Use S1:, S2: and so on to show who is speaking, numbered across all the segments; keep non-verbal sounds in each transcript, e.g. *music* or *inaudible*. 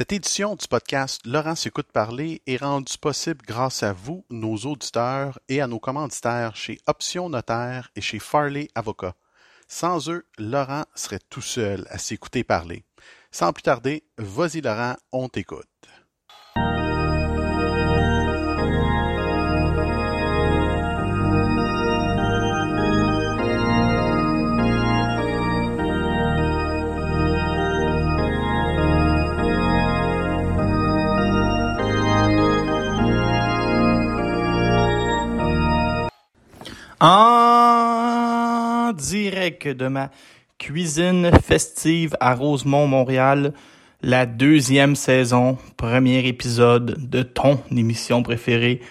S1: Cette édition du podcast Laurent s'écoute parler est rendue possible grâce à vous, nos auditeurs, et à nos commanditaires chez Option Notaire et chez Farley Avocat. Sans eux, Laurent serait tout seul à s'écouter parler. Sans plus tarder, vas-y Laurent, on t'écoute.
S2: En direct de ma cuisine festive à Rosemont, Montréal, la deuxième saison, premier épisode de ton émission préférée,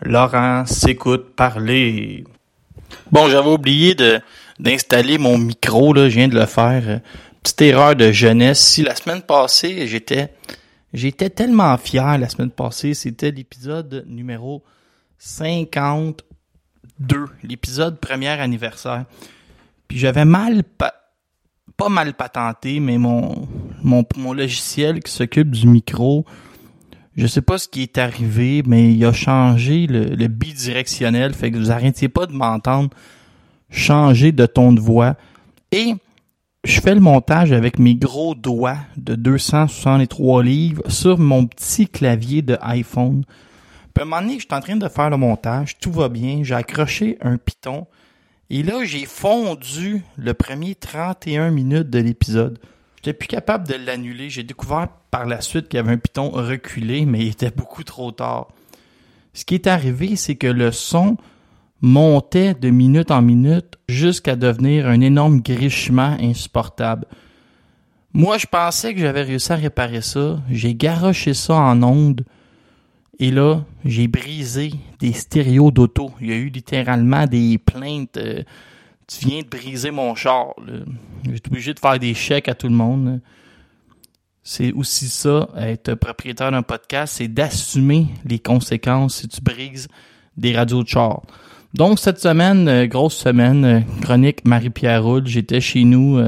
S2: Laurent s'écoute parler. Bon, j'avais oublié d'installer mon micro, là, je viens de le faire. Petite erreur de jeunesse. Si la semaine passée, j'étais j'étais tellement fier la semaine passée, c'était l'épisode numéro 50 2, l'épisode premier anniversaire. Puis j'avais mal, pa- pas mal patenté, mais mon, mon, logiciel qui s'occupe du micro, je sais pas ce qui est arrivé, mais il a changé le, le bidirectionnel, fait que vous arrêtiez pas de m'entendre changer de ton de voix. Et je fais le montage avec mes gros doigts de 263 livres sur mon petit clavier de iPhone. Puis à un moment donné, je suis en train de faire le montage, tout va bien, j'ai accroché un piton, et là, j'ai fondu le premier 31 minutes de l'épisode. J'étais plus capable de l'annuler. J'ai découvert par la suite qu'il y avait un piton reculé, mais il était beaucoup trop tard. Ce qui est arrivé, c'est que le son montait de minute en minute jusqu'à devenir un énorme grichement insupportable. Moi, je pensais que j'avais réussi à réparer ça. J'ai garoché ça en ondes. Et là, j'ai brisé des stéréos d'auto. Il y a eu littéralement des plaintes. euh, tu viens de briser mon char. J'étais obligé de faire des chèques à tout le monde. C'est aussi ça, être propriétaire d'un podcast, c'est d'assumer les conséquences si tu brises des radios de char. Donc, cette semaine, euh, grosse semaine, euh, chronique Marie-Pierre Roule. J'étais chez nous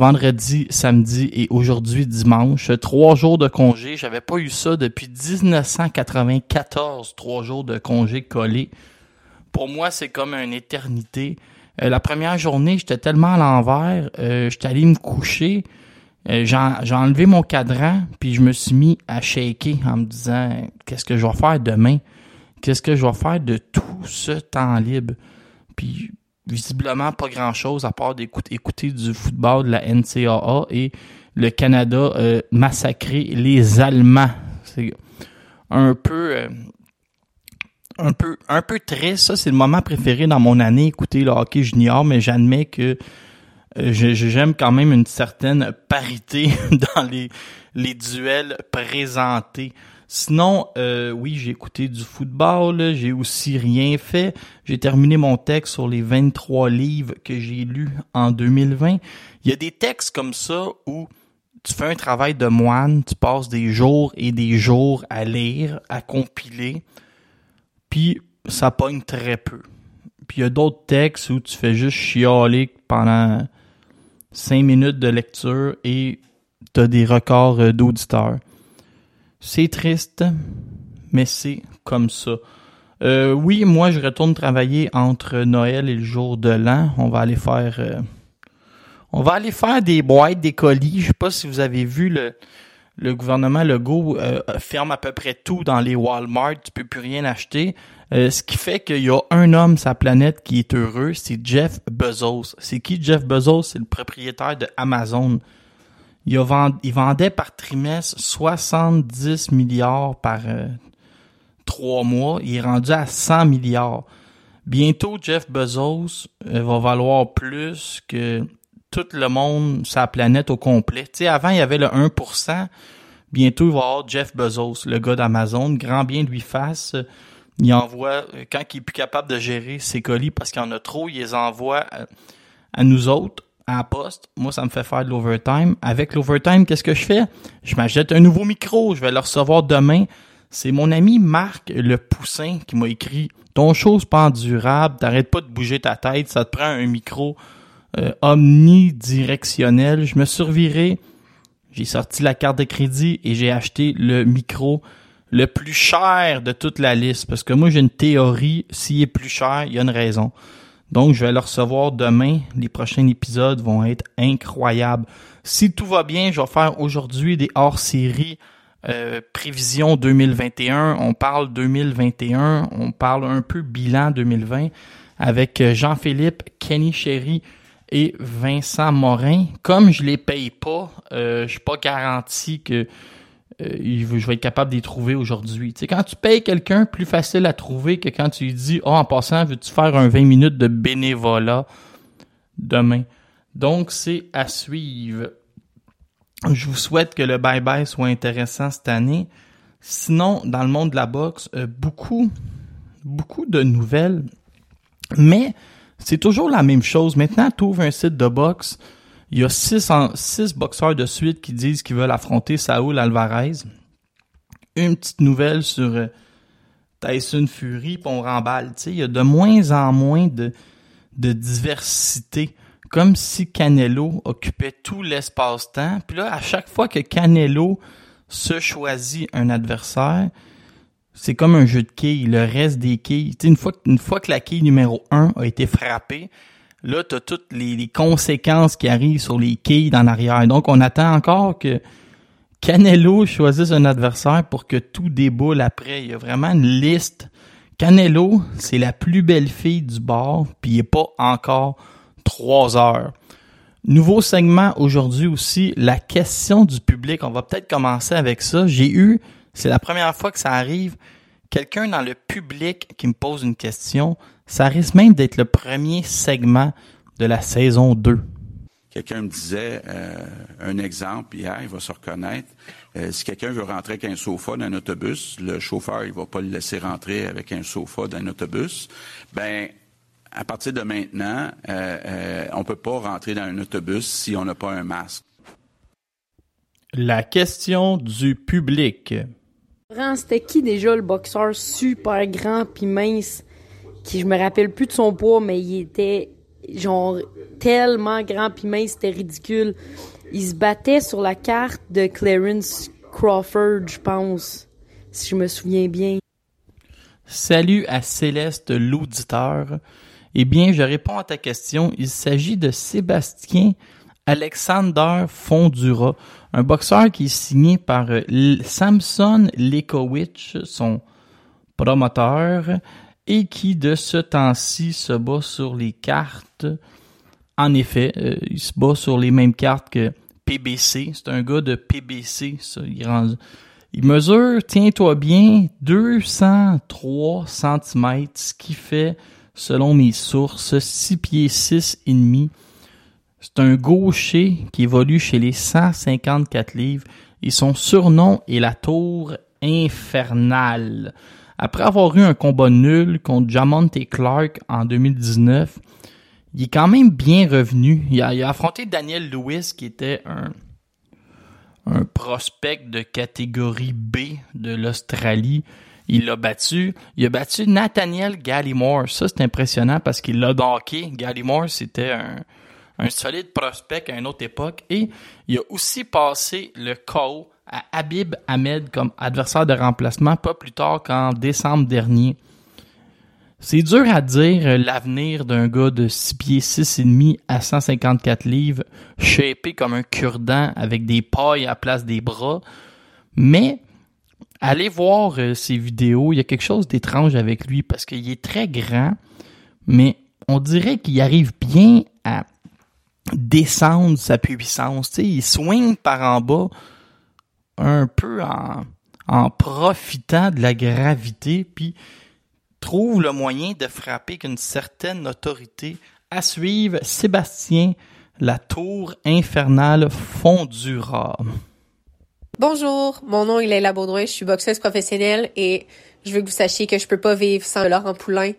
S2: vendredi, samedi et aujourd'hui dimanche. Trois jours de congé. J'avais pas eu ça depuis 1994, trois jours de congé collés. Pour moi, c'est comme une éternité. Euh, la première journée, j'étais tellement à l'envers, euh, j'étais allé me coucher. Euh, j'ai enlevé mon cadran, puis je me suis mis à shaker en me disant qu'est-ce que je vais faire demain? Qu'est-ce que je vais faire de tout ce temps libre? Puis visiblement pas grand-chose à part d'écouter écouter du football de la NCAA et le Canada euh, massacrer les Allemands. C'est un peu euh, un peu un peu triste. Ça, c'est le moment préféré dans mon année, écouter le hockey junior, mais j'admets que euh, j'aime quand même une certaine parité *laughs* dans les, les duels présentés. Sinon, euh, oui, j'ai écouté du football, j'ai aussi rien fait. J'ai terminé mon texte sur les 23 livres que j'ai lus en 2020. Il y a des textes comme ça où tu fais un travail de moine, tu passes des jours et des jours à lire, à compiler, puis ça pogne très peu. Puis il y a d'autres textes où tu fais juste chialer pendant cinq minutes de lecture et t'as des records euh, d'auditeurs. C'est triste, mais c'est comme ça. Euh, oui, moi je retourne travailler entre Noël et le jour de l'an. On va aller faire euh, on va aller faire des boîtes, des colis. Je sais pas si vous avez vu le, le gouvernement Legault euh, ferme à peu près tout dans les Walmart, tu peux plus rien acheter. Euh, ce qui fait qu'il y a un homme la planète qui est heureux, c'est Jeff Bezos. C'est qui Jeff Bezos? C'est le propriétaire de Amazon. Il, vendait par trimestre 70 milliards par euh, trois mois. Il est rendu à 100 milliards. Bientôt, Jeff Bezos euh, va valoir plus que tout le monde, sa planète au complet. Tu sais, avant, il y avait le 1%. Bientôt, il va avoir Jeff Bezos, le gars d'Amazon. Grand bien lui fasse. Il envoie, quand il est plus capable de gérer ses colis parce qu'il en a trop, il les envoie à nous autres, à poste. Moi, ça me fait faire de l'overtime. Avec l'overtime, qu'est-ce que je fais? Je m'achète un nouveau micro. Je vais le recevoir demain. C'est mon ami Marc Le Poussin qui m'a écrit Ton show, c'est pas endurable. T'arrêtes pas de bouger ta tête. Ça te prend un micro euh, omnidirectionnel. Je me survirai. J'ai sorti la carte de crédit et j'ai acheté le micro le plus cher de toute la liste. Parce que moi, j'ai une théorie. S'il est plus cher, il y a une raison. Donc, je vais le recevoir demain. Les prochains épisodes vont être incroyables. Si tout va bien, je vais faire aujourd'hui des hors-séries euh, prévision 2021. On parle 2021. On parle un peu bilan 2020 avec euh, Jean-Philippe, Kenny Chéry et Vincent Morin. Comme je les paye pas, euh, je suis pas garanti que euh, je vais être capable les trouver aujourd'hui. Tu sais, quand tu payes quelqu'un, plus facile à trouver que quand tu lui dis, oh, en passant, veux-tu faire un 20 minutes de bénévolat demain? Donc, c'est à suivre. Je vous souhaite que le bye-bye soit intéressant cette année. Sinon, dans le monde de la boxe, euh, beaucoup, beaucoup de nouvelles. Mais c'est toujours la même chose. Maintenant, tu ouvres un site de boxe. Il y a six, boxeurs de suite qui disent qu'ils veulent affronter Saúl Alvarez. Une petite nouvelle sur euh, Tyson Fury, puis on remballe. Il y a de moins en moins de, de diversité. Comme si Canelo occupait tout l'espace-temps. Puis là, à chaque fois que Canelo se choisit un adversaire, c'est comme un jeu de quilles. Le reste des quilles, une fois, une fois que la quille numéro 1 a été frappée, là, tu as toutes les, conséquences qui arrivent sur les quilles dans l'arrière. Donc, on attend encore que Canelo choisisse un adversaire pour que tout déboule après. Il y a vraiment une liste. Canelo, c'est la plus belle fille du bar, puis il n'est pas encore trois heures. Nouveau segment aujourd'hui aussi, la question du public. On va peut-être commencer avec ça. J'ai eu, c'est la première fois que ça arrive, quelqu'un dans le public qui me pose une question. Ça risque même d'être le premier segment de la saison 2.
S3: Quelqu'un me disait euh, un exemple hier, il va se reconnaître. Euh, si quelqu'un veut rentrer avec un sofa dans un autobus, le chauffeur il va pas le laisser rentrer avec un sofa dans un autobus. Ben à partir de maintenant, euh, euh, on peut pas rentrer dans un autobus si on n'a pas un masque.
S2: La question du public.
S4: C'était qui déjà le boxeur super grand puis mince? Qui je me rappelle plus de son poids mais il était genre tellement grand puis mince c'était ridicule. Il se battait sur la carte de Clarence Crawford, je pense, si je me souviens bien.
S2: Salut à Céleste l'auditeur. Eh bien, je réponds à ta question. Il s'agit de Sébastien Alexander Fondura, un boxeur qui est signé par euh, Samson Lekowicz, son promoteur, et qui de ce temps-ci se bat sur les cartes. En effet, euh, il se bat sur les mêmes cartes que PBC. C'est un gars de PBC. Ça. Il, mesure, tiens-toi bien, 203 cm, ce qui fait, selon mes sources, 6 pieds 6 et demi. C'est un gaucher qui évolue chez les 154 livres et son surnom est la tour infernale. Après avoir eu un combat nul contre Jamonte Clark en 2019, il est quand même bien revenu. Il a, affronté Daniel Lewis qui était un, un prospect de catégorie B de l'Australie. Il l'a battu. Il a battu Nathaniel Gallimore. Ça, c'est impressionnant parce qu'il l'a docké. Gallimore, c'était un, un solide prospect à une autre époque. Et il a aussi passé le KO à Habib Ahmed comme adversaire de remplacement pas plus tard qu'en décembre dernier. C'est dur à dire l'avenir d'un gars de 6 pieds 6 et demi à 154 livres, shapé comme un cure-dent avec des pailles à place des bras. Mais allez voir euh, ses vidéos, il y a quelque chose d'étrange avec lui parce qu'il est très grand, mais on dirait qu'il arrive bien à descendre sa puissance. Il swing par en bas un peu en, en profitant de la gravité, puis trouve le moyen de frapper avec une certaine autorité. À suivre, Sébastien, la tour infernale fondura.
S5: Bonjour, mon nom est Leila Baudouin, je suis boxeuse professionnelle et je veux que vous sachiez que je peux pas vivre sans Laurent Poulain.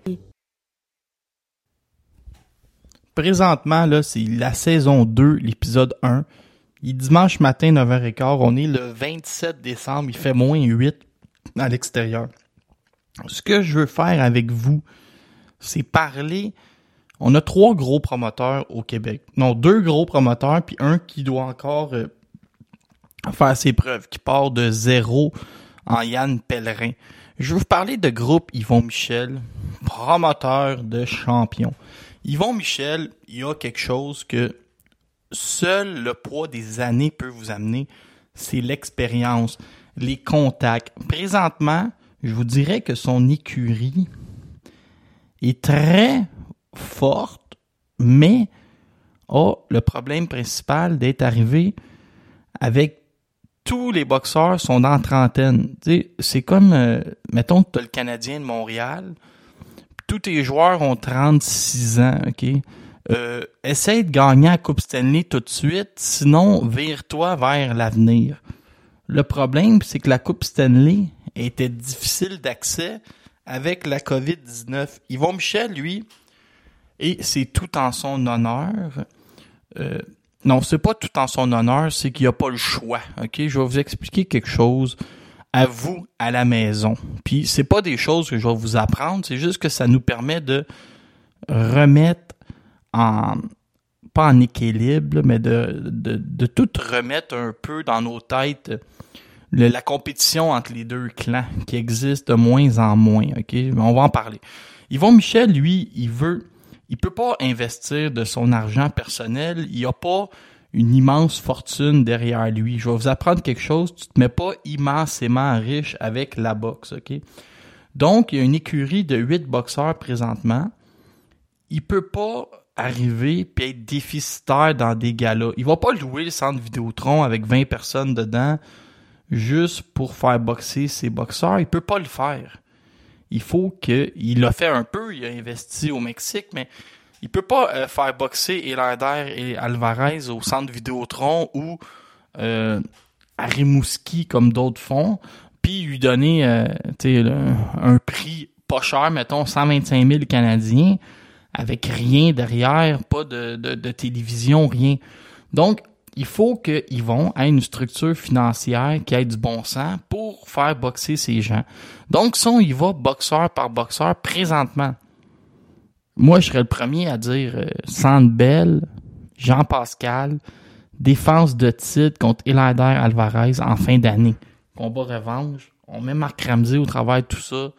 S2: Présentement, là, c'est la saison 2, l'épisode 1. Il dimanche matin, 9h15. On est le 27 décembre. Il fait moins 8 à l'extérieur. Ce que je veux faire avec vous, c'est parler. On a trois gros promoteurs au Québec. Non, deux gros promoteurs, puis un qui doit encore euh, faire ses preuves, qui part de zéro en Yann Pellerin. Je veux vous parler de groupe Yvon Michel, promoteur de champions. Yvon Michel, il y a quelque chose que seul le poids des années peut vous amener, c'est l'expérience, les contacts. Présentement, je vous dirais que son écurie est très forte, mais a le problème principal d'être arrivé avec tous les boxeurs sont dans la trentaine. C'est comme, euh, mettons tu as le Canadien de Montréal, tous tes joueurs ont 36 ans, OK? Euh, essaye de gagner la Coupe Stanley tout de suite, sinon vire-toi vers l'avenir. Le problème, c'est que la Coupe Stanley était difficile d'accès avec la COVID-19. Yvon Michel, lui, et c'est tout en son honneur. Euh, non, c'est pas tout en son honneur, c'est qu'il n'y a pas le choix. Ok, je vais vous expliquer quelque chose à vous à la maison. Puis c'est pas des choses que je vais vous apprendre, c'est juste que ça nous permet de remettre en pas en équilibre, mais de, de, de tout remettre un peu dans nos têtes la compétition entre les deux clans qui existe de moins en moins. Ok, on va en parler. Yvon Michel, lui, il veut, il peut pas investir de son argent personnel. Il a pas une immense fortune derrière lui. Je vais vous apprendre quelque chose. Tu te mets pas immensément riche avec la boxe, ok? Donc, il y a une écurie de huit boxeurs présentement. Il peut pas arriver puis être déficitaire dans des galas. Il va pas louer le centre Vidéotron avec 20 personnes dedans juste pour faire boxer ses boxeurs. Il peut pas le faire. Il faut que, il l'a fait un peu, il a investi au Mexique, mais il peut pas euh, faire boxer Elander et Alvarez au centre Vidéotron ou euh, à Rimouski comme d'autres font, puis lui donner euh, un prix pas cher, mettons 125 000 Canadiens, avec rien derrière, pas de, télévision, rien. Donc, il faut que Yvon ait une structure financière qui ait du bon sens pour faire boxer ces gens. Donc, si on y va boxeur par boxeur présentement, moi, je serais le premier à dire euh, Sandbell, Jean-Pascal, défense de titre contre Elander Alvarez en fin d'année. Combat revanche. On met Marc Ramsey au travail de tout ça.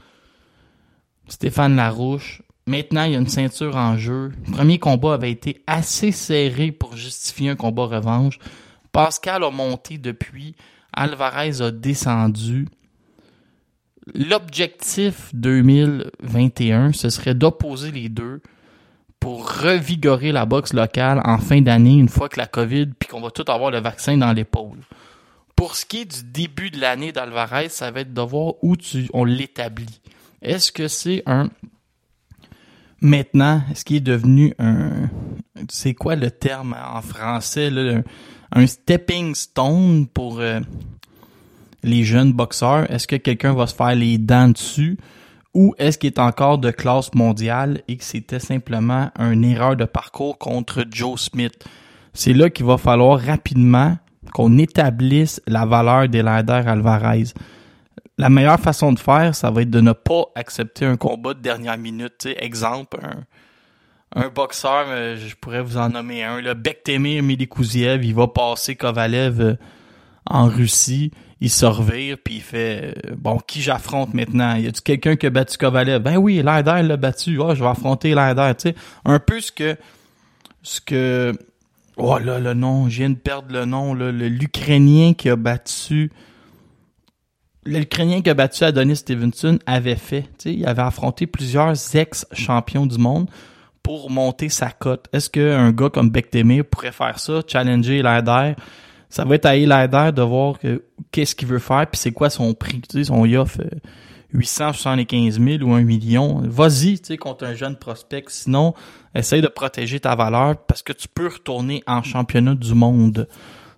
S2: Stéphane Larouche. Maintenant, il y a une ceinture en jeu. Le premier combat avait été assez serré pour justifier un combat revanche. Pascal a monté depuis. Alvarez a descendu. L'objectif 2021, ce serait d'opposer les deux pour revigorer la boxe locale en fin d'année, une fois que la COVID, puis qu'on va tout avoir le vaccin dans l'épaule. Pour ce qui est du début de l'année d'Alvarez, ça va être de voir où on l'établit. Est-ce que c'est un maintenant, est-ce qu'il est devenu un c'est quoi le terme en français là, un, stepping stone pour euh, les jeunes boxeurs? Est-ce que quelqu'un va se faire les dents dessus? Ou est-ce qu'il est encore de classe mondiale et que c'était simplement une erreur de parcours contre Joe Smith? C'est là qu'il va falloir rapidement qu'on établisse la valeur d'Elander Alvarez. La meilleure façon de faire, ça va être de ne pas accepter un combat de dernière minute. Exemple, un, boxeur, euh, je pourrais vous en nommer un, le Bektemir Milikouziev, il va passer Kovalev euh, en Russie, il se revire, puis il fait euh, bon, qui j'affronte maintenant? Y a-tu quelqu'un qui a battu Kovalev? Ben oui, Lander l'a battu. Ah, je vais affronter sais, un peu ce que ce que oh là le nom, je viens de perdre le nom l'Ukrainien qui a battu l'Ukrainien qui a battu Adonis Stevenson avait fait. il avait affronté plusieurs ex-champions du monde pour monter sa cote. Est-ce qu'un gars comme Bektemir pourrait faire ça, challenger Lader? Ça va être à Lader de voir que, qu'est-ce qu'il veut faire, puis c'est quoi son prix. Tu sais, son offre 875 000 ou 1 million. Vas-y, tu sais, contre un jeune prospect. Sinon, essaye de protéger ta valeur parce que tu peux retourner en championnat du monde.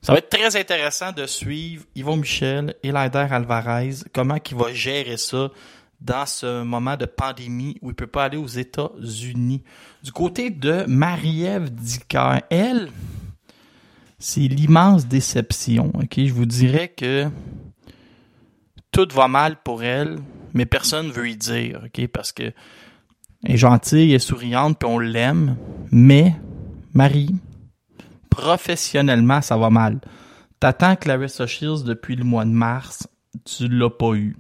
S2: Ça va être très intéressant de suivre Yvon Michel et Laider Alvarez, comment il va gérer ça dans ce moment de pandémie où il peut pas aller aux États-Unis. Du côté de Marie-Ève Dicker, elle, c'est l'immense déception. Ok, je vous dirais que tout va mal pour elle, mais personne veut y dire, ok, parce que elle est gentille, elle est souriante, puis on l'aime, mais Marie, professionnellement, ça va mal. T'attends Clarissa Shields depuis le mois de mars, tu l'as pas eu.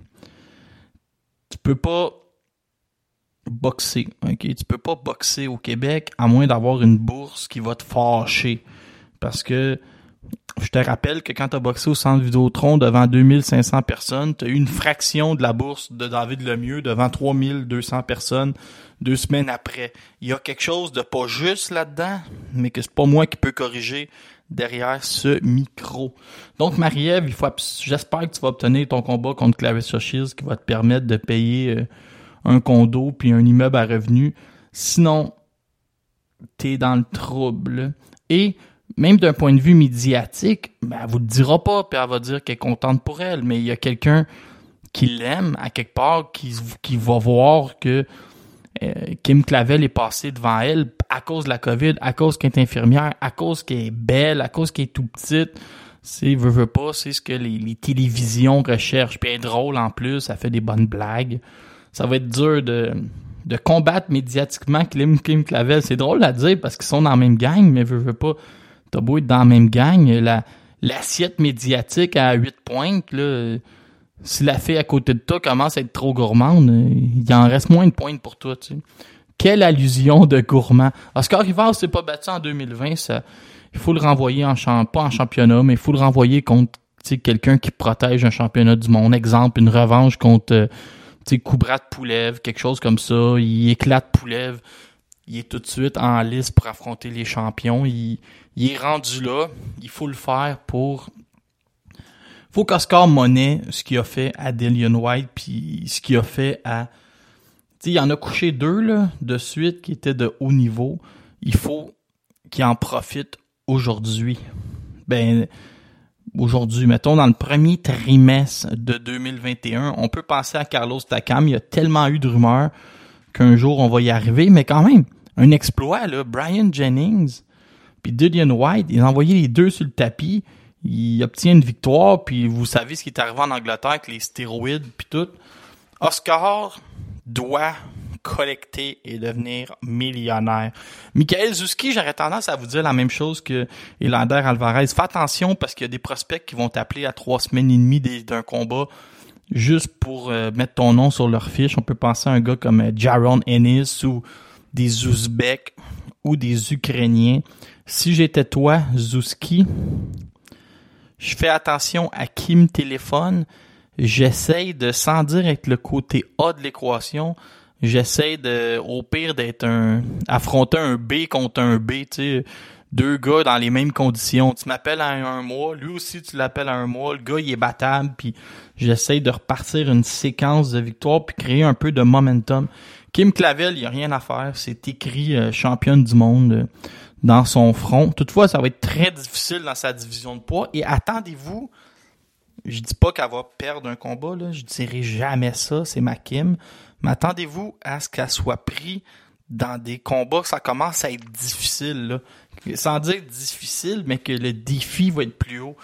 S2: Tu peux pas boxer, ok? Tu peux pas boxer au Québec à moins d'avoir une bourse qui va te fâcher. Parce que je te rappelle que quand tu as boxé au centre Vidéotron devant 2500 personnes, tu as eu une fraction de la bourse de David Lemieux devant 3200 personnes deux semaines après. Il y a quelque chose de pas juste là-dedans, mais que c'est pas moi qui peux corriger derrière ce micro. Donc, Marie-Ève, j'espère que tu vas obtenir ton combat contre Clarissa Shields qui va te permettre de payer euh, un condo puis un immeuble à revenus. Sinon, t'es dans le trouble. Et même d'un point de vue médiatique, ben, elle vous le dira pas, puis elle va dire qu'elle est contente pour elle, mais il y a quelqu'un qui l'aime à quelque part, qui, qui va voir que euh, Kim Clavel est passé devant elle à cause de la COVID, à cause qu'elle est infirmière, à cause qu'elle est belle, à cause qu'elle est tout petite. C'est veut, veut pas, c'est ce que les, télévisions recherchent. Puis elle est drôle en plus, ça fait des bonnes blagues. Ça va être dur de, de combattre médiatiquement Kim, Kim Clavel. C'est drôle à dire parce qu'ils sont dans la même gang, mais veut, veut pas t'as beau être dans la même gang, la, l'assiette médiatique à 8 pointes, là, si la fille à côté de toi commence à être trop gourmande, il en reste moins de points pour toi. Quelle allusion de gourmand. Oscar Rivard s'est pas battu en 2020, ça, il faut le renvoyer en champ, pas en championnat, mais il faut le renvoyer contre quelqu'un qui protège un championnat du monde. Exemple, une revanche contre euh, Koubrat Poulev, quelque chose comme ça. Il éclate Poulev. Il est tout de suite en liste pour affronter les champions. Il est rendu là. Il faut le faire pour. Faut qu'Oscar Monet, ce qu'il a fait à Dillian White, puis ce qu'il a fait à. Tu il en a couché deux là, de suite qui étaient de haut niveau. Il faut qu'il en profite aujourd'hui. Ben, aujourd'hui, mettons dans le premier trimestre de 2021, on peut penser à Carlos Takam. Il y a tellement eu de rumeurs qu'un jour on va y arriver, mais quand même, un exploit, là. Brian Jennings, puis Dillian White, il a envoyé les deux sur le tapis. Il obtient une victoire, puis vous savez ce qui est arrivé en Angleterre avec les stéroïdes, puis tout. Oscar doit collecter et devenir millionnaire. Michael Zuski, j'aurais tendance à vous dire la même chose que Elander Alvarez. Fais attention parce qu'il y a des prospects qui vont t'appeler à trois semaines et demie d'un combat juste pour euh, mettre ton nom sur leur fiche. On peut penser à un gars comme euh, Jaron Ennis ou des Ouzbeks ou des Ukrainiens si j'étais toi, Zuski, je fais attention à qui me téléphone. J'essaye de, sans dire être le côté A de l'équation, j'essaye de, au pire, d'être un, affronter un B contre un B, tu sais, deux gars dans les mêmes conditions. Tu m'appelles à un, mois, lui aussi tu l'appelles à un mois, le gars il est battable, puis j'essaye de repartir une séquence de victoires puis créer un peu de momentum. Kim Clavel, il y a rien à faire, c'est écrit euh, championne du monde dans son front. Toutefois, ça va être très difficile dans sa division de poids. Et attendez-vous, je dis pas qu'elle va perdre un combat, là, je dirais jamais ça, c'est ma Kim. Mais attendez-vous à ce qu'elle soit prise dans des combats ça commence à être difficile. Sans dire difficile, mais que le défi va être plus haut.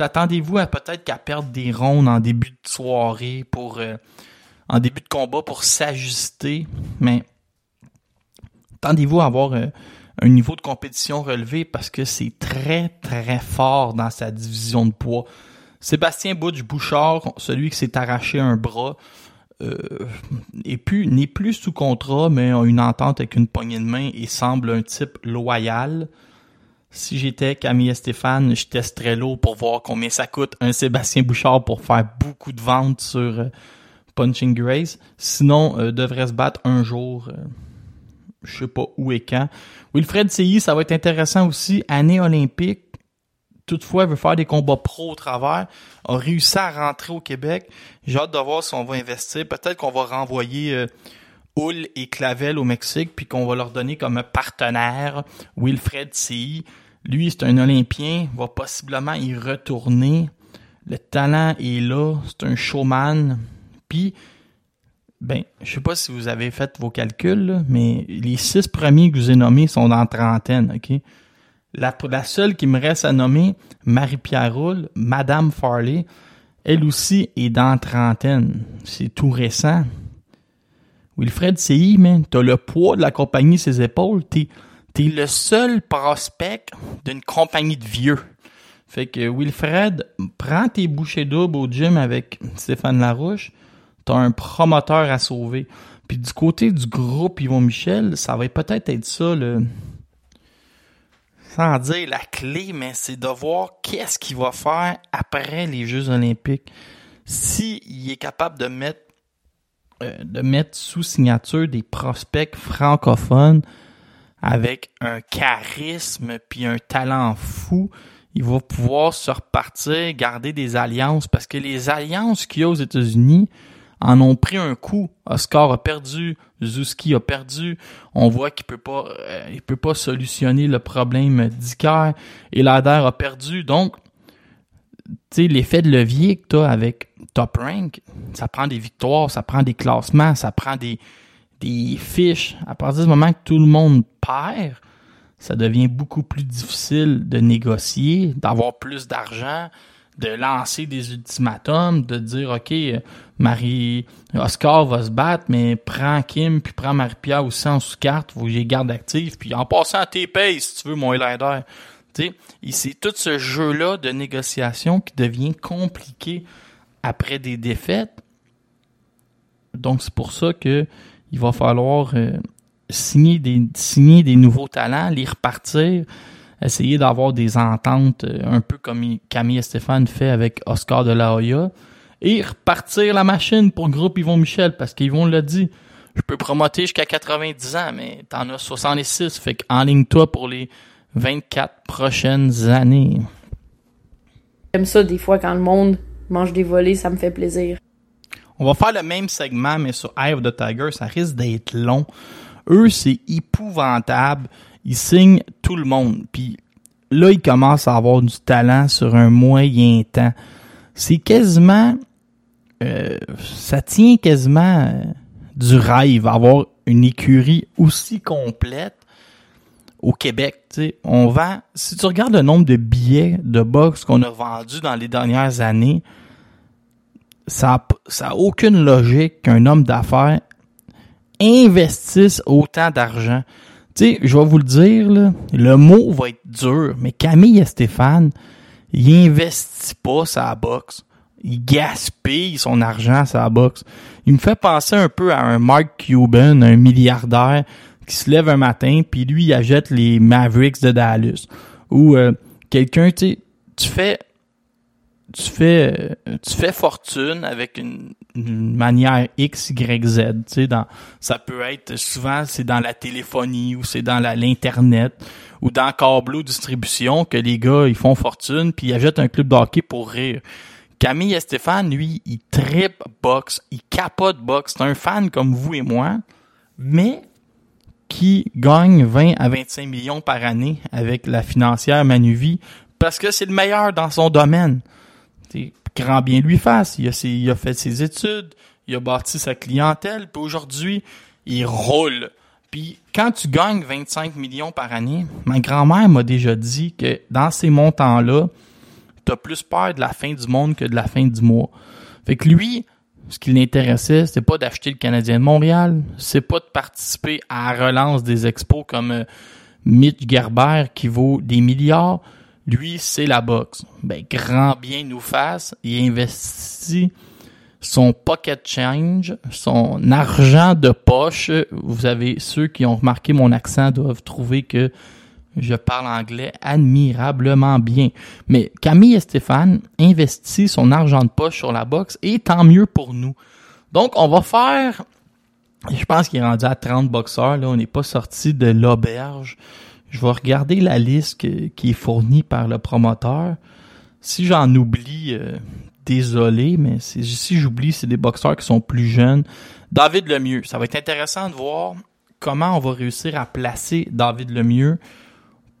S2: Attendez-vous à peut-être qu'elle perde des rondes en début de soirée pour euh, en début de combat pour s'ajuster. Mais attendez-vous à avoir euh, un niveau de compétition relevé parce que c'est très, très fort dans sa division de poids. Sébastien Butch-Bouchard, celui qui s'est arraché un bras, euh, plus, n'est plus sous contrat, mais a une entente avec une poignée de main et semble un type loyal. Si j'étais Camille et Stéphane, je testerais l'eau pour voir combien ça coûte un Sébastien Bouchard pour faire beaucoup de ventes sur euh, Punching Grace. Sinon, euh, devrait se battre un jour, euh, je sais pas où et quand. Wilfred CI, ça va être intéressant aussi. Année olympique, toutefois, veut faire des combats pro au travers, a réussi à rentrer au Québec. J'ai hâte de voir si on va investir. Peut-être qu'on va renvoyer euh, Hull et Clavel au Mexique, puis qu'on va leur donner comme un partenaire Wilfred CI. Lui, c'est un Olympien, va possiblement y retourner. Le talent est là, c'est un showman. Puis, ben, je sais pas si vous avez fait vos calculs, mais les six premiers que je vous ai nommés sont dans trentaine, OK? La, la seule qui me reste à nommer, Marie-Pierre Roule, Madame Farley, elle aussi est dans trentaine. C'est tout récent. Wilfred CI, man, t'as le poids de la compagnie ses épaules. T'es, t'es le seul prospect d'une compagnie de vieux. Fait que Wilfred, prends tes bouchées doubles au gym avec Stéphane Larouche. T'as un promoteur à sauver. Puis du côté du groupe Yvon Michel, ça va peut-être être ça, le, sans dire la clé, mais c'est de voir qu'est-ce qu'il va faire après les Jeux Olympiques. S'il est capable de mettre euh, de mettre sous signature des prospects francophones avec un charisme puis un talent fou, il va pouvoir se repartir, garder des alliances parce que les alliances qu'il y a aux États-Unis en ont pris un coup. Oscar a perdu, Zuski a perdu. On voit qu'il peut pas, euh, peut pas solutionner le problème d'Iker. Et Lader a perdu. Donc, tu sais, l'effet de levier que tu as avec Top Rank, ça prend des victoires, ça prend des classements, ça prend des, des fiches. À partir du moment que tout le monde perd, ça devient beaucoup plus difficile de négocier, d'avoir plus d'argent, de lancer des ultimatums, de dire OK, Marie Oscar va se battre, mais prends Kim puis prends Marie-Pierre aussi en sous-carte, vous les garde actifs, puis en passant à tes si tu veux mon Highlander. Tu c'est tout ce jeu-là de négociation qui devient compliqué après des défaites. Donc c'est pour ça que il va falloir euh, signer des signer des nouveaux talents, les repartir essayer d'avoir des ententes euh, un peu comme Camille et Stéphane fait avec Oscar de la Hoya et repartir la machine pour le groupe Yvon Michel parce qu'Yvon l'a dit. Je peux promoter jusqu'à 90 ans, mais t'en as 66. Fait qu'enligne-toi pour les 24 prochaines années.
S4: J'aime ça des fois quand le monde mange des volets, ça me fait plaisir.
S2: On va faire le même segment, mais sur Eye of the Tiger, ça risque d'être long. Eux, c'est épouvantable il signe tout le monde. Puis là, il commence à avoir du talent sur un moyen temps. C'est quasiment... Euh, ça tient quasiment euh, du rêve, avoir une écurie aussi complète au Québec. sais. On vend... Si tu regardes le nombre de billets de boxe qu'on a vendus dans les dernières années, ça a, ça aucune logique qu'un homme d'affaires investisse autant d'argent. Tu sais, je vais vous le dire, là, le mot va être dur, mais Camille et Stéphane, il investit pas sa boxe. Il gaspille son argent sa boxe. Il me fait penser un peu à un Mark Cuban, un milliardaire qui se lève un matin puis lui il achète les Mavericks de Dallas ou euh, quelqu'un tu tu fais tu fais tu fais fortune avec une, manière X Y Z tu sais dans ça peut être souvent c'est dans la téléphonie ou c'est dans l'internet ou dans câble distribution que les gars ils font fortune puis ils achètent un club d'hockey pour rire. Camille et Stéphane lui il trip boxe il capote boxe. C'est un fan comme vous et moi mais qui gagne 20 à 25 millions par année avec la financière Manuvie parce que c'est le meilleur dans son domaine grand bien lui fasse. Il a, fait ses études, il a bâti sa clientèle, puis aujourd'hui, il roule. Puis quand tu gagnes 25 millions par année, ma grand-mère m'a déjà dit que dans ces montants-là, t'as plus peur de la fin du monde que de la fin du mois. Fait que lui, ce qui l'intéressait, c'était pas d'acheter le Canadien de Montréal, c'est pas de participer à la relance des expos comme euh, Mitch Gerber qui vaut des milliards. Lui, c'est la boxe. Ben, grand bien nous fasse. Il investit son pocket change, son argent de poche. Vous avez ceux qui ont remarqué mon accent doivent trouver que Je parle anglais admirablement bien. Mais Camille et Stéphane investissent son argent de poche sur la boxe et tant mieux pour nous. Donc, on va faire, je pense qu'il est rendu à 30 boxeurs. Là, on n'est pas sorti de l'auberge. Je vais regarder la liste qui est fournie par le promoteur. Si j'en oublie, euh, désolé, mais si j'oublie, c'est des boxeurs qui sont plus jeunes. David Lemieux, ça va être intéressant de voir comment on va réussir à placer David Lemieux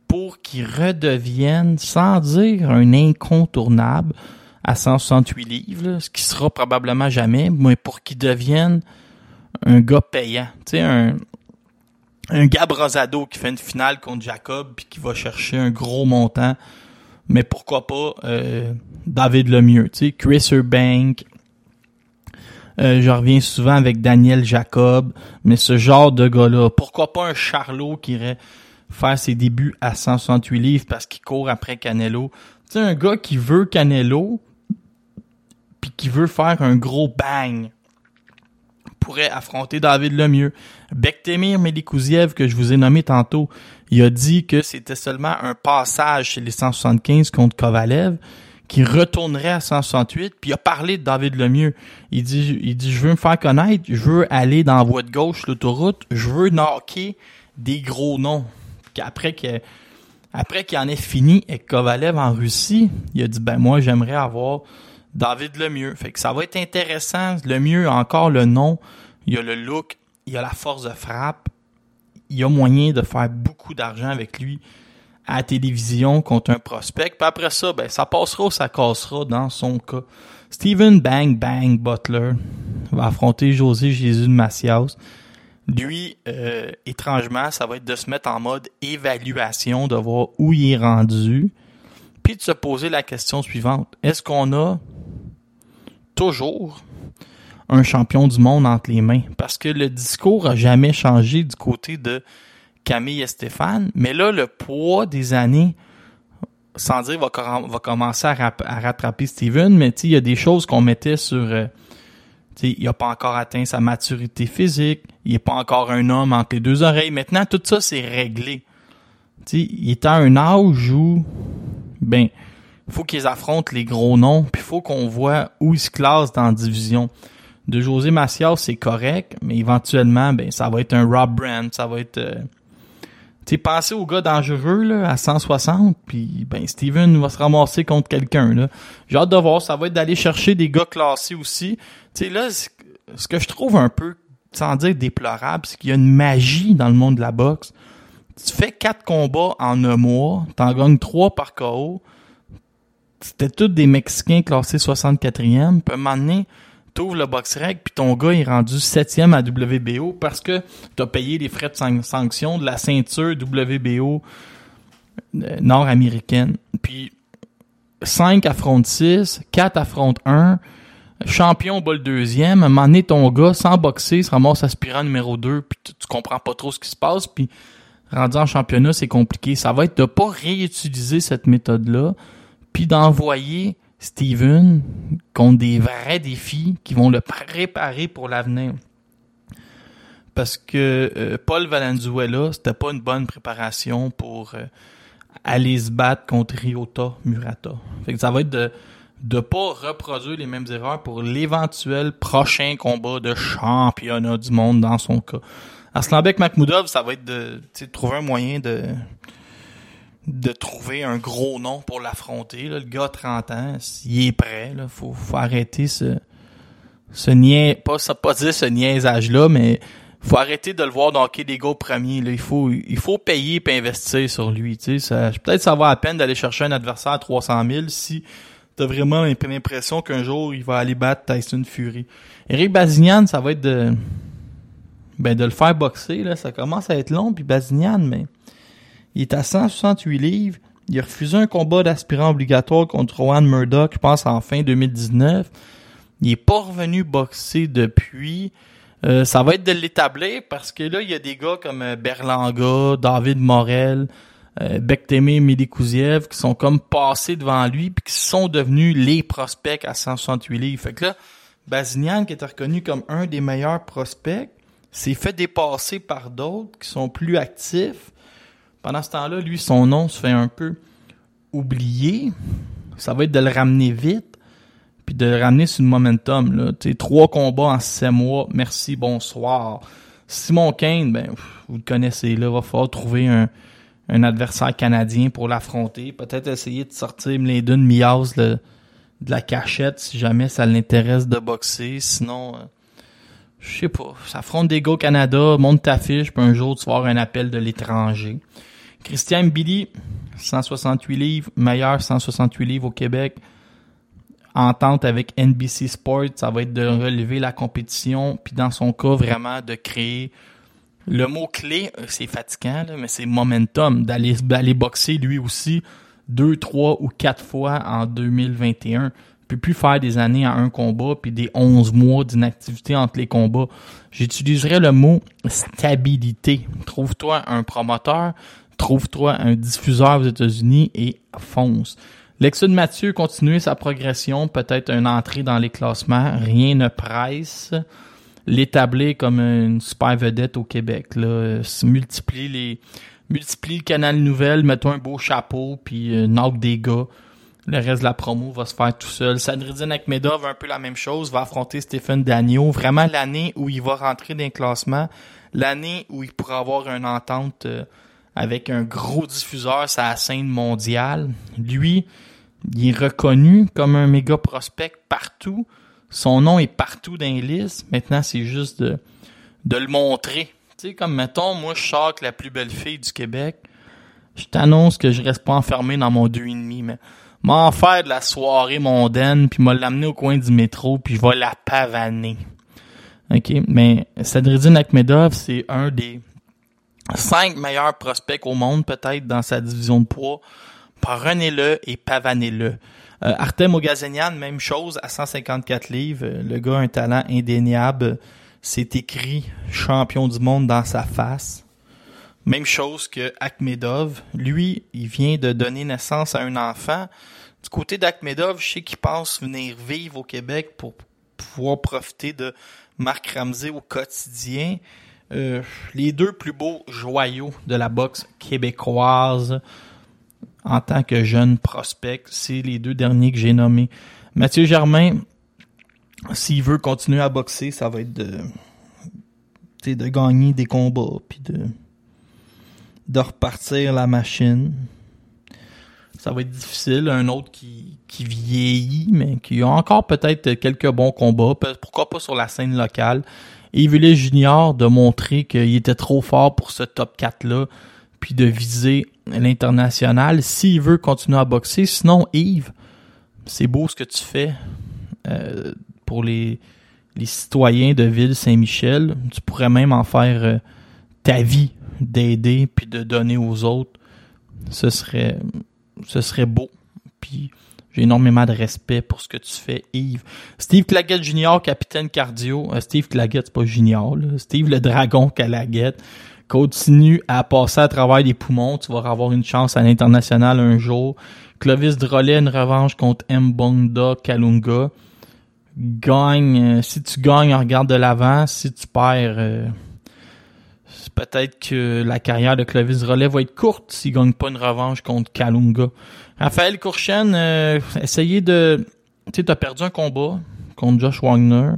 S2: pour qu'il redevienne, sans dire un incontournable, à 168 livres, ce qui sera probablement jamais, mais pour qu'il devienne un gars payant. Tu sais, un, un Gab Rosado qui fait une finale contre Jacob puis qui va chercher un gros montant. Mais pourquoi pas euh, David Lemieux, tu sais, Chris Eubank. Euh, je reviens souvent avec Daniel Jacob, mais ce genre de gars-là, pourquoi pas un Charlot qui irait faire ses débuts à 168 livres parce qu'il court après Canelo? Tu sais, un gars qui veut Canelo, puis qui veut faire un gros bang pourrait affronter David Lemieux. Bektemir Melikouziev, que je vous ai nommé tantôt, il a dit que c'était seulement un passage chez les 175 contre Kovalev, qui retournerait à 168, puis il a parlé de David Lemieux. Il dit, il dit, je veux me faire connaître, je veux aller dans la voie de gauche, l'autoroute, je veux knocker des gros noms. Après qu'il en ait fini avec Kovalev en Russie, il a dit, ben moi, j'aimerais avoir David Lemieux. Fait que ça va être intéressant. Lemieux encore le nom, il a le look, il a la force de frappe. Il y a moyen de faire beaucoup d'argent avec lui à la télévision contre un prospect. Puis après ça, ben, ça passera ou ça cassera dans son cas. Steven Bang Bang Butler va affronter José Jésus de Macias. Lui, euh, étrangement, ça va être de se mettre en mode évaluation, de voir où il est rendu, puis de se poser la question suivante. Est-ce qu'on a toujours un champion du monde entre les mains? Parce que le discours a jamais changé du côté de Camille et Stéphane, mais là, le poids des années, sans dire va, com- va commencer à, rap- à rattraper Steven, mais il y a des choses qu'on mettait sur... euh, il n'a pas encore atteint sa maturité physique, il n'est pas encore un homme entre les deux oreilles. Maintenant, tout ça, c'est réglé. Il est à un âge où, ben, faut qu'ils affrontent les gros noms, puis faut qu'on voit où ils se classent dans la division. De José Macias, c'est correct, mais éventuellement, ben, ça va être un Rob Brand, ça va être... euh, tu pensez aux gars dangereux, là, à 160, puis ben, Steven va se ramasser contre quelqu'un, là. J'ai hâte de voir, ça va être d'aller chercher des gars classés aussi. Tu sais, là, ce ce que je trouve un peu, sans dire déplorable, c'est qu'il y a une magie dans le monde de la boxe. Tu fais quatre combats en un mois, t'en gagnes trois par KO. C'était tous des Mexicains classés 64e. Puis à un moment donné, t'ouvres le box puis ton gars est rendu 7e à WBO parce que t'as payé les frais de san- sanction de la ceinture WBO euh, nord-américaine. Puis 5 affrontent 6, 4 affrontent 1, champion bat le deuxième, à ton gars, sans boxer, se ramasse aspirant numéro 2, puis tu, tu comprends pas trop ce qui se passe, puis rendu en championnat, c'est compliqué. Ça va être de pas réutiliser cette méthode-là, puis d'envoyer Steven contre des vrais défis qui vont le préparer pour l'avenir. Parce que euh, Paul Valenzuela, c'était pas une bonne préparation pour euh, aller se battre contre Ryota Murata. Fait que ça va être de de pas reproduire les mêmes erreurs pour l'éventuel prochain combat de championnat du monde dans son cas. Aslanbek Makhmoudov, ça va être de, trouver un moyen de de trouver un gros nom pour l'affronter. Le gars a 30 ans, il est prêt. Là. Faut, faut arrêter ce, ce nia... pas, ça pas dire ce niaisage-là, mais faut arrêter de le voir gars au premier. Là. Il, faut, il faut payer et investir sur lui. Peut-être ça va à peine d'aller chercher un adversaire à 300 000 si t'as vraiment l'impression qu'un jour il va aller battre Tyson Fury. Eric Bazignan, ça va être de ben de le faire boxer là, ça commence à être long puis Bazignan mais il est à 168 livres, il a refusé un combat d'aspirant obligatoire contre Rowan Murdoch, je pense en fin 2019. Il est pas revenu boxer depuis. Euh, ça va être de l'établir parce que là, il y a des gars comme euh, Berlanga, David Morel, euh, Bektemir Melikouziev qui sont comme passés devant lui puis qui sont devenus les prospects à 168 livres. Fait que là, Bazignan, qui était reconnu comme un des meilleurs prospects, s'est fait dépasser par d'autres qui sont plus actifs Pendant ce temps-là, lui, son nom se fait un peu oublier. Ça va être de le ramener vite, puis de le ramener sur le momentum. Là. Trois combats en sept mois, merci, bonsoir. Simon Kane, ben, vous le connaissez, là, va falloir trouver un, adversaire canadien pour l'affronter. Peut-être essayer de sortir Mladen Miaz de la cachette si jamais ça l'intéresse de boxer. Sinon, euh, je sais pas. Ça affronte des gars au Canada, monte ta fiche, puis un jour tu vas un appel de l'étranger. Christian Billy, 168 livres, meilleur 168 livres au Québec. Entente avec NBC Sports, ça va être de relever la compétition, puis dans son cas, vraiment de créer le mot clé, euh, c'est fatigant, mais c'est momentum, d'aller boxer lui aussi deux, trois ou quatre fois en 2021. Il peut plus faire des années à un combat puis des 11 mois d'inactivité entre les combats. J'utiliserais le mot stabilité. Trouve-toi un promoteur, trouve-toi un diffuseur aux États-Unis et fonce. L'exode Mathieu continue sa progression, peut-être une entrée dans les classements, rien ne presse l'établir comme une super vedette au Québec. Là. Multiplie les multiplie le canal nouvelle, mets-toi un beau chapeau, puis euh, knock des gars. Le reste de la promo va se faire tout seul. Sadridine Akmedov, un peu la même chose, va affronter Stephen Daniel. Vraiment l'année où il va rentrer dans le classement, l'année où il pourra avoir une entente euh, avec un gros diffuseur sur la scène mondiale. Lui, il est reconnu comme un méga prospect partout. Son nom est partout dans les listes. Maintenant, c'est juste de, de le montrer. Tu sais, comme mettons, moi, je sors la plus belle fille du Québec. Je t'annonce que je reste pas enfermé dans mon deux et demi, mais m'en faire de la soirée mondaine, puis m'a l'amener au coin du métro, puis je vais la pavaner. OK? Mais Sadridine Akmedov, c'est un des cinq meilleurs prospects au monde, peut-être, dans sa division de poids. Prenez-le et pavanez-le. Euh, Artem Ogazenian, même chose, à 154 livres. Euh, Le gars a un talent indéniable. C'est écrit champion du monde dans sa face. Même chose que Akhmedov. Lui, il vient de donner naissance à un enfant. Du côté d'Akhmedov, je sais qu'il pense venir vivre au Québec pour pouvoir profiter de Marc Ramsey au quotidien. Euh, les deux plus beaux joyaux de la boxe québécoise en tant que jeune prospect, c'est les deux derniers que j'ai nommés. Mathieu Germain, s'il veut continuer à boxer, ça va être de, de gagner des combats, puis de, de repartir la machine. Ça va être difficile. Un autre qui, qui vieillit, mais qui a encore peut-être quelques bons combats. Pourquoi pas sur la scène locale. Yves Ulysse Junior de montrer qu'il était trop fort pour ce top 4-là, puis de viser l'international s'il veut continuer à boxer. Sinon, Yves, c'est beau ce que tu fais euh, pour les, les citoyens de Ville-Saint-Michel. Tu pourrais même en faire euh, ta vie d'aider puis de donner aux autres. Ce serait, ce serait beau. Puis j'ai énormément de respect pour ce que tu fais, Yves. Steve Claggett Junior, capitaine cardio. Euh, Steve Claggett, c'est pas Junior. Là. Steve le dragon Claggett. Continue à passer à travers les poumons. Tu vas avoir une chance à l'international un jour. Clovis Drolet, une revanche contre Mbonda Kalunga. Gagne. euh, si tu gagnes, regarde de l'avant. Si tu perds, euh, peut-être que la carrière de Clovis Drolet va être courte s'il gagne pas une revanche contre Kalunga. Raphaël Courchen, euh, essayez de... Tu sais, t'as perdu un combat contre Josh Wagner.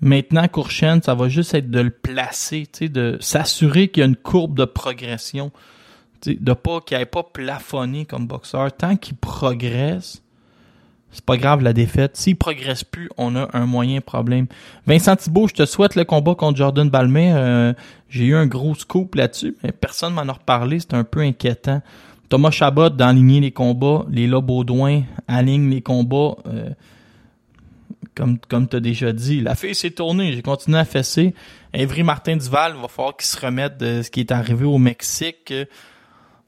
S2: Maintenant, Courchen, ça va juste être de le placer, tu sais, de s'assurer qu'il y a une courbe de progression. Tu sais, de pas qu'il n'ait pas plafonné comme boxeur. Tant qu'il progresse, c'est pas grave la défaite. S'il progresse plus, on a un moyen problème. Vincent Thibault, je te souhaite le combat contre Jordan Balmer. Euh, J'ai eu un gros scoop là-dessus, mais personne m'en a reparlé. C'est un peu inquiétant. Thomas Chabot d'enligner les combats. Léla Baudouin aligne les combats. Euh, comme, comme tu as déjà dit. La fille s'est tournée. J'ai continué à fesser. Evry Martin Duval, va falloir qu'il se remette de ce qui est arrivé au Mexique.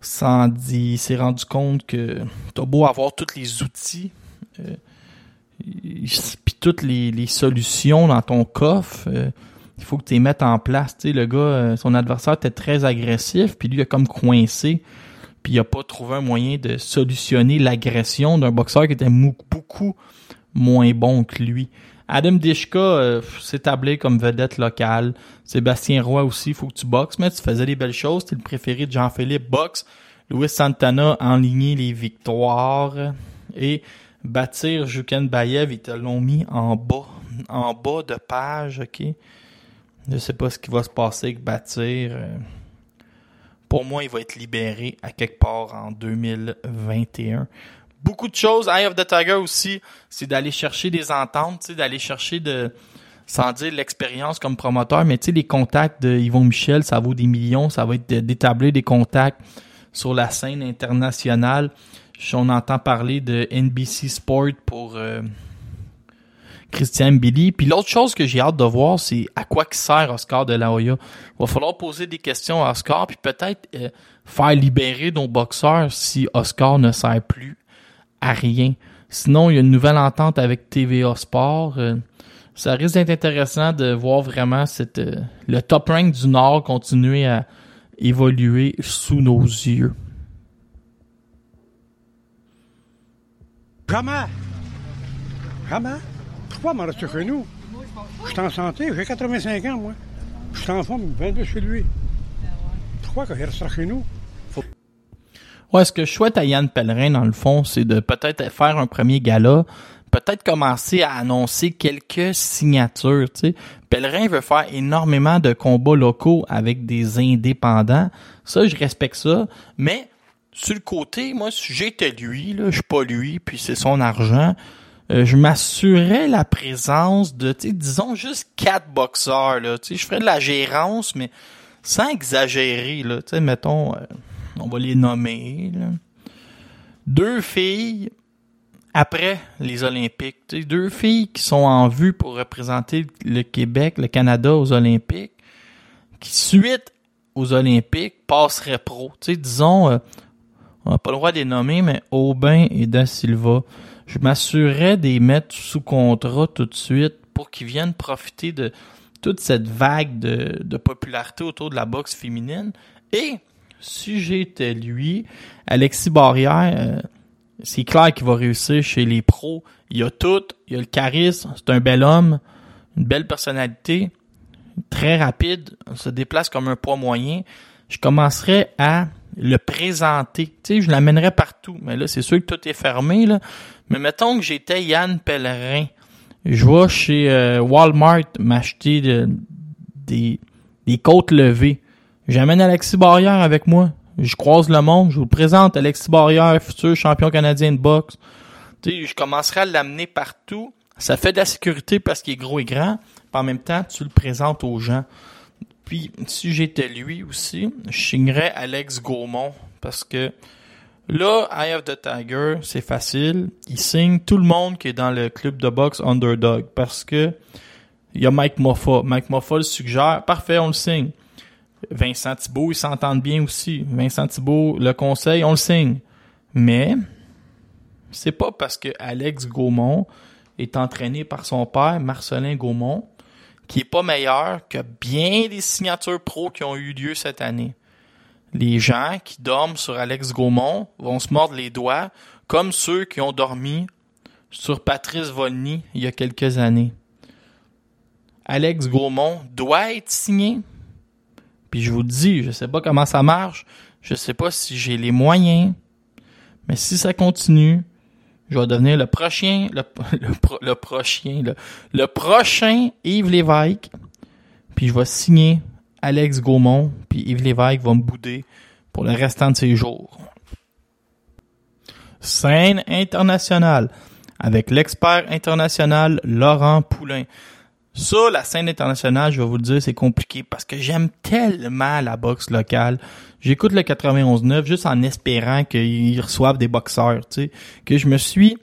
S2: Sans il s'est rendu compte que t'as beau avoir tous les outils, euh, puis toutes les, les solutions dans ton coffre, euh, il faut que tu les mettes en place. Le gars, euh, son adversaire était très agressif, puis lui a comme coincé, il a pas trouvé un moyen de solutionner l'agression d'un boxeur qui était beaucoup moins bon que lui. Adam Dishka euh, s'est tablé comme vedette locale. Sébastien Roy aussi, faut que tu boxes, mais tu faisais des belles choses. T'es le préféré de Jean-Philippe Box. Louis Santana a enligné les victoires. Et bâtir Juken Bayev, ils te l'ont mis en bas. En bas de page, ok? Je sais pas ce qui va se passer avec bâtir. euh. Pour moi, il va être libéré à quelque part en 2021 beaucoup de choses. Eye of the Tiger aussi, c'est d'aller chercher des ententes, d'aller chercher de, sans dire l'expérience comme promoteur, mais tu sais, les contacts de Yvon Michel, ça vaut des millions, ça va être d'établir des contacts sur la scène internationale. On entend parler de NBC Sport pour euh, Christian Billy. Puis l'autre chose que j'ai hâte de voir, c'est à quoi que sert Oscar de la Hoya. Il va falloir poser des questions à Oscar, puis peut-être euh, faire libérer nos boxeurs si Oscar ne sert plus à rien. Sinon, il y a une nouvelle entente avec TVA Sport. Euh, ça risque d'être intéressant de voir vraiment cette, euh, le top rank du Nord continuer à évoluer sous nos yeux.
S6: Jamais. M'en rester chez nous? Je suis en santé, j'ai 85 ans, moi. Je suis en forme, 22 chez lui. Pourquoi qu'il restera chez nous?
S2: Ouais, ce que je souhaite à Yann Pellerin, dans le fond, c'est de peut-être faire un premier gala, peut-être commencer à annoncer quelques signatures, tu sais. Pellerin veut faire énormément de combats locaux avec des indépendants. Ça, je respecte ça. Mais, sur le côté, moi, si j'étais lui, là, je suis pas lui, puis c'est son argent, euh, je m'assurais la présence de, disons juste quatre boxeurs, là. Je ferais de la gérance, mais sans exagérer, là. Mettons, euh, on va les nommer. Deux filles après les Olympiques. Deux filles qui sont en vue pour représenter le Québec, le Canada aux Olympiques, qui suite aux Olympiques passeraient pro. Disons, euh, on n'a pas le droit de les nommer, mais Aubin et Da Silva. Je m'assurerais de les mettre sous contrat tout de suite pour qu'ils viennent profiter de toute cette vague de, de popularité autour de la boxe féminine. Et si j'étais lui, Alexis Barrière, euh, c'est clair qu'il va réussir chez les pros. Il a tout, il a le charisme, c'est un bel homme, une belle personnalité, très rapide, se déplace comme un poids moyen. Je commencerai à le présenter. Tu sais, je l'amènerais partout. Mais là, c'est sûr que tout est fermé, là. Mais mettons que j'étais Yann Pellerin. Je vais chez euh, Walmart m'acheter de- des, des côtes levées. J'amène Alexis Barrière avec moi. Je croise le monde. Je vous présente Alexis Barrière, futur champion canadien de boxe. Tu sais, je commencerai à l'amener partout. Ça fait de la sécurité parce qu'il est gros et grand. Puis en même temps, tu le présentes aux gens. Puis, si j'étais lui aussi, je signerais Alex Gaumont parce que là, Eye of the Tiger, c'est facile. Il signe tout le monde qui est dans le club de boxe Underdog parce que il y a Mike Moffa. Mike Moffa le suggère. Parfait, on le signe. Vincent Thibault, ils s'entendent bien aussi. Vincent Thibault le conseil, on le signe. Mais c'est pas parce que Alex Gaumont est entraîné par son père, Marcelin Gaumont, qui est pas meilleur que bien des signatures pro qui ont eu lieu cette année. Les gens qui dorment sur Alex Gaumont vont se mordre les doigts, comme ceux qui ont dormi sur Patrice Volny il y a quelques années. Alex Gaumont doit être signé. Puis je vous le dis, je sais pas comment ça marche, je sais pas si j'ai les moyens, mais si ça continue, je vais devenir le prochain, le, *laughs* le, pro- le prochain, prochain Yves Lévesque. Puis je vais signer Alex Gaumont, puis Yves Lévesque va me bouder pour le restant de ses jours. Scène internationale avec l'expert international Laurent Poulain. Ça, la scène internationale, je vais vous le dire, c'est compliqué parce que j'aime tellement la boxe locale. J'écoute le 91.9 juste en espérant qu'ils reçoivent des boxeurs, tu sais. Que je me suis,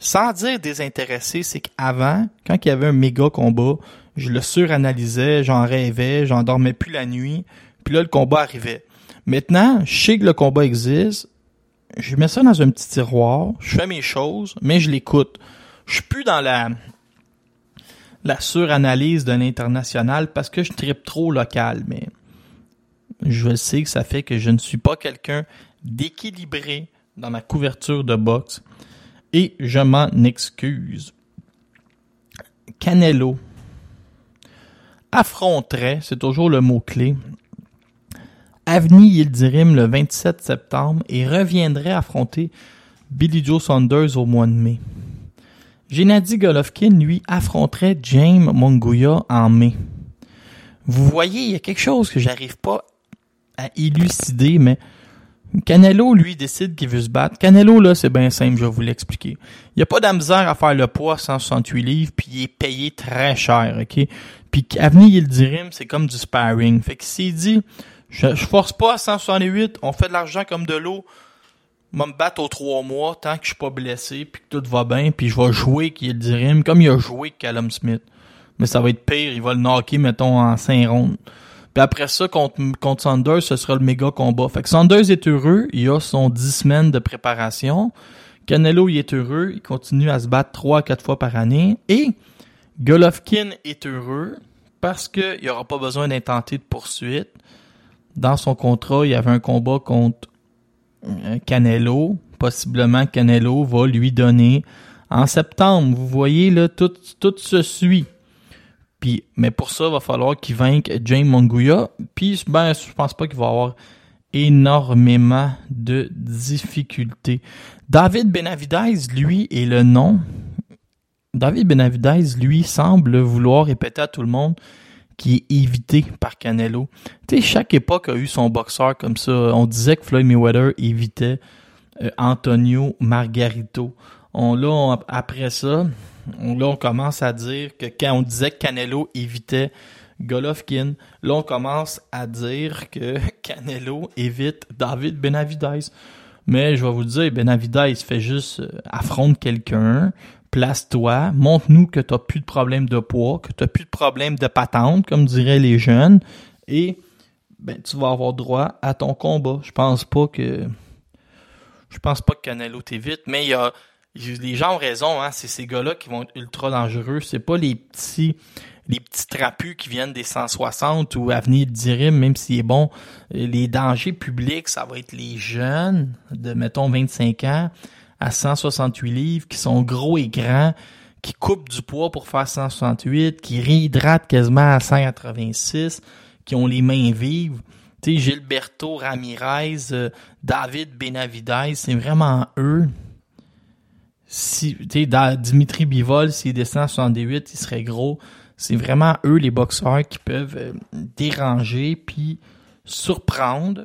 S2: sans dire désintéressé, c'est qu'avant, quand il y avait un méga combat, je le suranalysais, j'en rêvais, j'en dormais plus la nuit, puis là, le combat arrivait. Maintenant, je sais que le combat existe, je mets ça dans un petit tiroir, je fais mes choses, mais je l'écoute. Je suis plus dans la la suranalyse de l'international parce que je tripe trop local, mais je sais que ça fait que je ne suis pas quelqu'un d'équilibré dans ma couverture de boxe et je m'en excuse. Canelo affronterait, c'est toujours le mot-clé, Avni Yildirim le 27 septembre et reviendrait affronter Billy Joe Saunders au mois de mai. Gennady Golovkin, lui, affronterait James Monguia en mai. Vous voyez, il y a quelque chose que j'arrive pas à élucider, mais Canelo, lui, décide qu'il veut se battre. Canelo, là, c'est bien simple, je vais vous l'expliquer. Il n'y a pas de à faire le poids 168 livres, puis il est payé très cher, OK? Puis Avni Yildirim, c'est comme du sparring. Fait que s'il dit, je, je force pas à 168, on fait de l'argent comme de l'eau, vais me battre aux trois mois tant que je suis pas blessé, puis que tout va bien, puis je vais jouer Yildirim comme il a joué Callum Smith. Mais ça va être pire, il va le knocker, mettons, en 5 rondes. Puis après ça, contre, contre Sanders, ce sera le méga combat. Fait que Sanders est heureux, il a son 10 semaines de préparation. Canelo, il est heureux, il continue à se battre 3 4 fois par année. Et Golovkin est heureux parce qu'il n'y aura pas besoin d'intenter de poursuite. Dans son contrat, il y avait un combat contre Canelo. Possiblement, Canelo va lui donner en septembre. Vous voyez, là, tout, tout se suit. Puis, mais pour ça, il va falloir qu'il vainque James Monguia. Puis, ben, je pense pas qu'il va avoir énormément de difficultés. David Benavidez, lui, est le nom. David Benavidez, lui, semble vouloir répéter à tout le monde qui est évité par Canelo. Tu chaque époque a eu son boxeur comme ça. On disait que Floyd Mayweather évitait euh, Antonio Margarito. On, là, après ça, on- là, on commence à dire que quand on disait Canelo évitait Golovkin, là, on commence à dire que *laughs* Canelo évite David Benavidez. Mais je vais vous le dire, Benavidez fait juste euh, affronte quelqu'un, place-toi, montre-nous que t'as plus de problème de poids, que t'as plus de problème de patente, comme diraient les jeunes, et ben tu vas avoir droit à ton combat. Je pense pas que je pense pas que Canelo t'évite, mais il y a les gens ont raison, hein, c'est ces gars-là qui vont être ultra dangereux. C'est pas les petits les petits trapus qui viennent des 160 ou Avenir Dirim, même s'il est bon. Les dangers publics, ça va être les jeunes de, mettons, 25 ans à 168 livres, qui sont gros et grands, qui coupent du poids pour faire 168, qui réhydratent quasiment à 186, qui ont les mains vives. Tu sais, Gilberto Ramirez, euh, David Benavidez, c'est vraiment eux. Si, tu sais, Dimitri Bivol, s'il descend à 68, il serait gros. C'est vraiment eux, les boxeurs, qui peuvent euh, déranger puis surprendre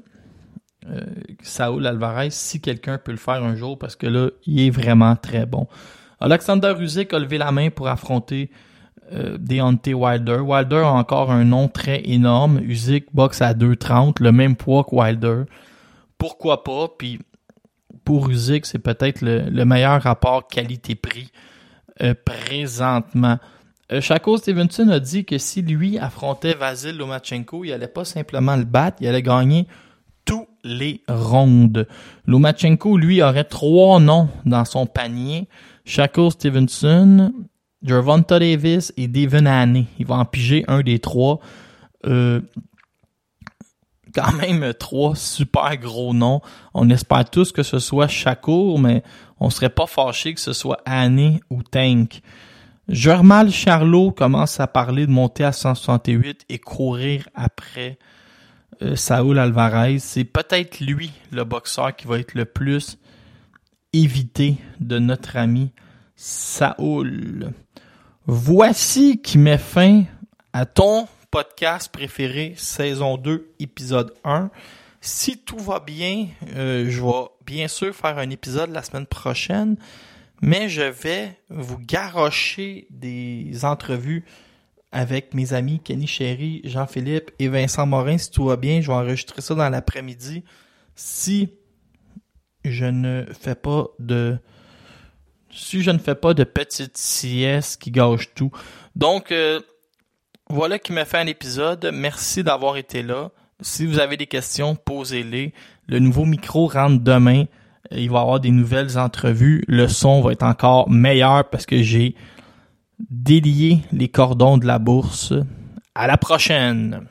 S2: euh, Saul Alvarez si quelqu'un peut le faire un jour parce que là, il est vraiment très bon. Alexander Usyk a levé la main pour affronter euh, Deontay Wilder. Wilder a encore un nom très énorme. Usyk boxe à 2,30, le même poids que Wilder. Pourquoi pas? Puis pour Usyk, c'est peut-être le, le meilleur rapport qualité-prix euh, présentement. Euh, Shako Stevenson a dit que si lui affrontait Vasil Lomachenko, il allait pas simplement le battre, il allait gagner les rondes. Lomachenko, lui, aurait trois noms dans son panier. Shako Stevenson, Gervonta Davis et Devin Haney. Il va en piger un des trois. Euh, quand même trois super gros noms. On espère tous que ce soit Shakur, mais on serait pas fâché que ce soit Annie ou Tank. Germal Charlot commence à parler de monter à 168 et courir après euh, Saúl Alvarez. C'est peut-être lui, le boxeur, qui va être le plus évité de notre ami Saúl. Voici qui met fin à ton podcast préféré, saison 2, épisode 1. Si tout va bien, euh, je vais bien sûr faire un épisode la semaine prochaine, mais je vais vous garrocher des entrevues avec mes amis Kenny Chéry, Jean-Philippe et Vincent Morin. Si tout va bien, je vais enregistrer ça dans l'après-midi. Si je ne fais pas de si je ne fais pas de petites siestes qui gâchent tout. Donc euh, voilà qui me fait un épisode. Merci d'avoir été là. Si vous avez des questions, posez-les. Le nouveau micro rentre demain. Il va y avoir des nouvelles entrevues. Le son va être encore meilleur parce que j'ai délier les cordons de la bourse. À la prochaine!